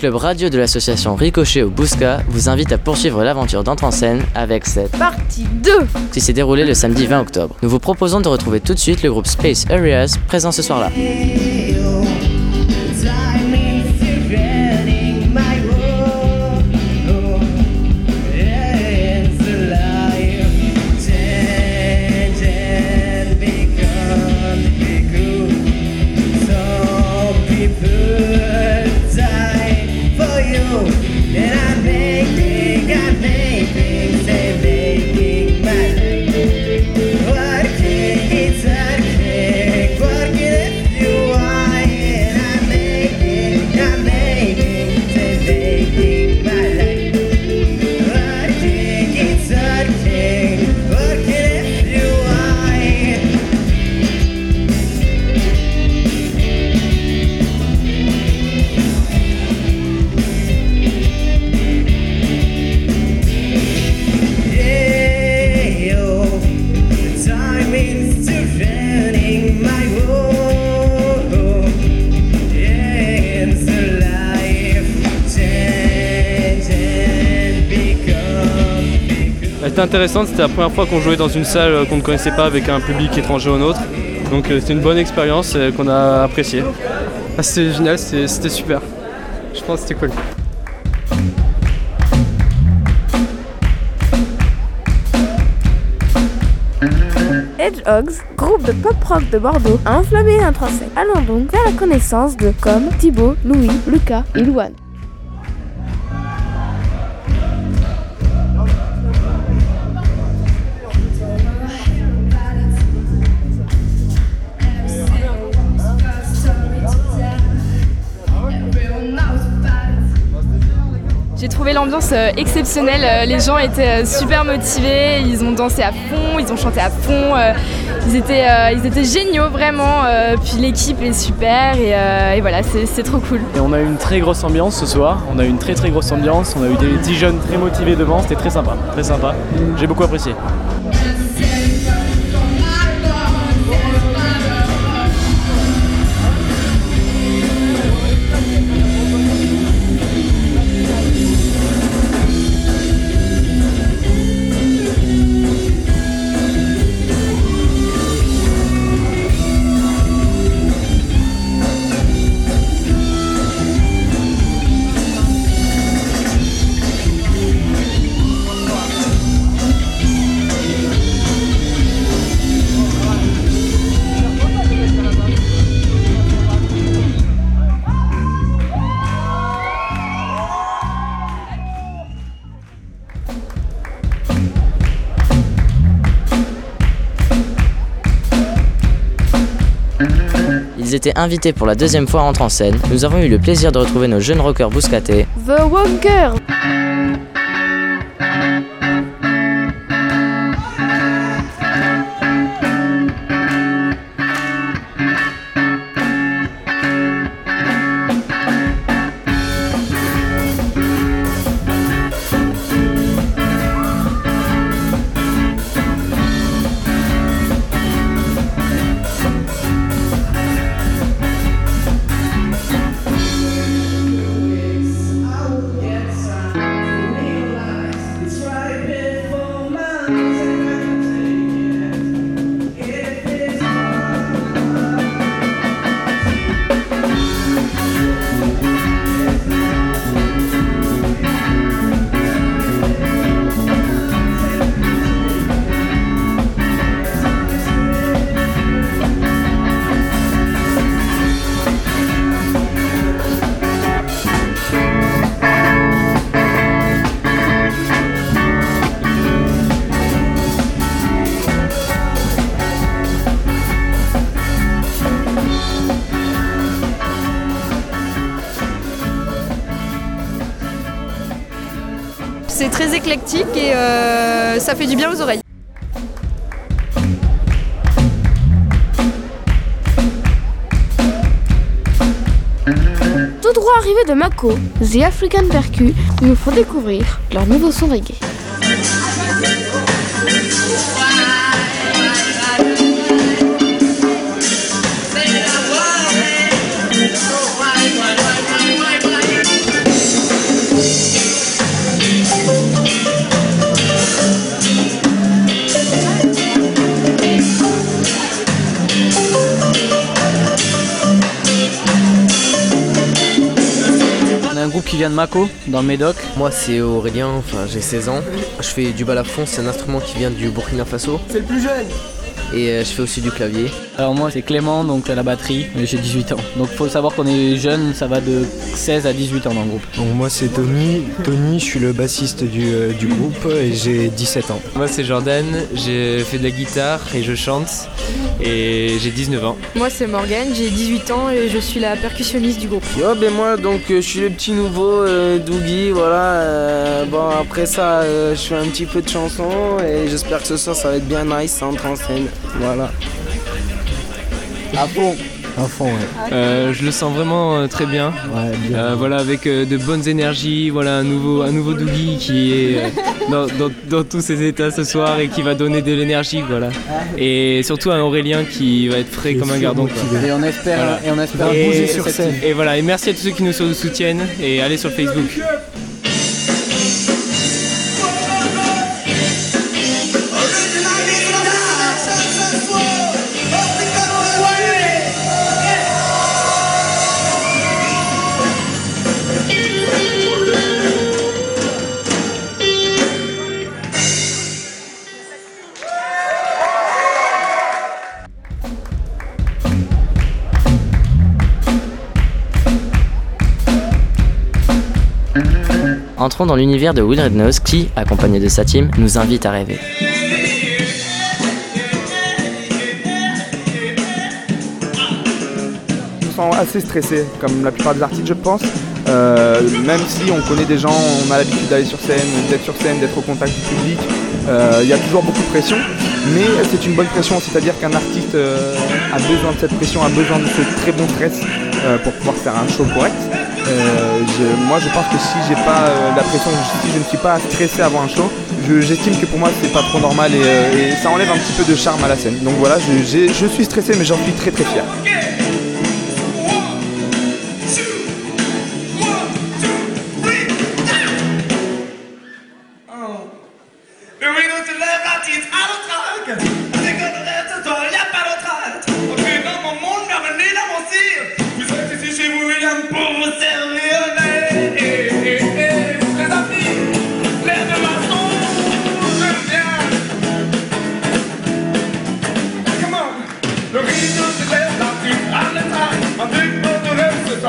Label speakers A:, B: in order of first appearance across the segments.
A: club radio de l'association Ricochet au Bousca vous invite à poursuivre l'aventure d'entre en scène avec cette
B: Partie 2
A: qui s'est déroulée le samedi 20 octobre. Nous vous proposons de retrouver tout de suite le groupe Space Areas présent ce soir-là.
C: C'était intéressant, c'était la première fois qu'on jouait dans une salle qu'on ne connaissait pas avec un public étranger au nôtre. Donc euh, c'était une bonne expérience euh, qu'on a appréciée.
D: Ah, c'était génial, c'était super. Je pense que c'était cool.
B: Hedgehogs, groupe de pop-rock de Bordeaux, a enflammé un tracé. Allons donc faire la connaissance de comme Thibaut, Louis, Lucas et Louane.
E: J'ai trouvé l'ambiance euh, exceptionnelle, euh, les gens étaient euh, super motivés, ils ont dansé à fond, ils ont chanté à fond, ils, étaient, ils étaient géniaux vraiment, puis l'équipe est super et, voilà, c'est trop cool.
F: Et on a eu une très grosse ambiance ce soir, on a eu une très très grosse ambiance, on a eu des 10 jeunes très motivés devant, c'était très sympa, très sympa, j'ai beaucoup apprécié.
A: Ils étaient invités pour la deuxième fois à entrer en scène. Nous avons eu le plaisir de retrouver nos jeunes rockers bouscatés.
B: The Wonker
G: éclectique et euh, ça fait du bien aux oreilles.
B: Tout droit arrivé de Mako, The African Percu nous font découvrir leur nouveau son reggae.
F: Viens de Mako, dans le Médoc.
H: Moi c'est Aurélien, enfin j'ai 16 ans. Je fais du balafon, c'est un instrument qui vient du Burkina Faso.
D: C'est le plus jeune
H: Et euh, je fais aussi du clavier.
F: Alors moi c'est Clément, donc à la batterie, et j'ai 18 ans. Donc faut savoir qu'on est jeune, ça va de 16 à 18 ans dans le groupe.
I: Donc moi c'est Tony. Tony, je suis le bassiste du, euh, du groupe et j'ai 17 ans.
J: Moi c'est Jordan, j'ai fait de la guitare et je chante et j'ai 19 ans.
G: Moi c'est Morgane, j'ai 18 ans et je suis la percussionniste du groupe.
K: Yo, ben moi donc euh, je suis le petit nouveau euh, Dougie, voilà. euh, bon après ça euh, je fais un petit peu de chansons et j'espère que ce soir ça va être bien nice, ça entre en scène. Voilà. À fond.
I: À fond, ouais.
J: Euh, je le sens vraiment euh, très bien.
I: Ouais, bien.
J: Euh, voilà, avec euh, de bonnes énergies, voilà un nouveau, un nouveau Dougie qui est euh, dans, dans- dans tous ses états ce soir et qui va donner de l'énergie, voilà. Et surtout un Aurélien qui va être frais comme un gardon. quoi.
F: Et on espère,
J: Voilà.
F: et on espère
J: Et,
I: bouger sur scène.
J: et voilà, et merci à tous ceux qui nous sou- soutiennent et allez sur Facebook.
A: Entrons dans l'univers de Will Rednose qui, accompagné de sa team, nous invite à rêver.
L: Je me sens assez stressé, comme la plupart des artistes, je pense. Euh, même si on connaît des gens, on a l'habitude d'aller sur scène, d'être sur scène, d'être au contact du public, euh, il y a toujours beaucoup de pression. Mais c'est une bonne pression, c'est-à-dire qu'un artiste euh, a besoin de cette pression, a besoin de ce très bon stress pour pouvoir faire un show correct. Euh, moi, je pense que si j'ai pas euh, la pression, si je ne suis pas stressé avant un show, je- j'estime que pour moi c'est pas trop normal et, euh, et ça enlève un petit peu de charme à la scène. Donc voilà, je, je suis stressé, mais j'en suis très très fier.
M: Dans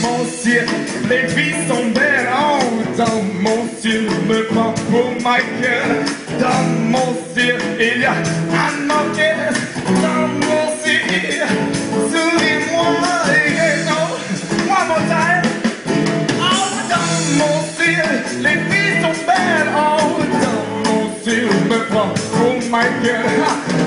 M: mon ciel, les filles sont belles. Oh, dans mon ciel, me prends pour Michael. Dans mon ciel, il y a un orchestre. Pour Michael.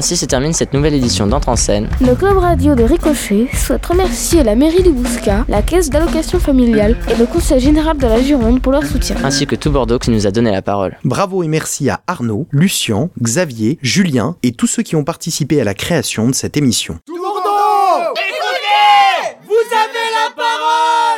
A: Ainsi se termine cette nouvelle édition d'Entre en scène.
B: Le club radio de Ricochet souhaite remercier la mairie de Bousca, la caisse d'allocation familiale et le conseil général de la Gironde pour leur soutien.
A: Ainsi que tout Bordeaux qui nous a donné la parole.
N: Bravo et merci à Arnaud, Lucien, Xavier, Julien et tous ceux qui ont participé à la création de cette émission.
M: Tout Bordeaux Écoutez Vous avez la parole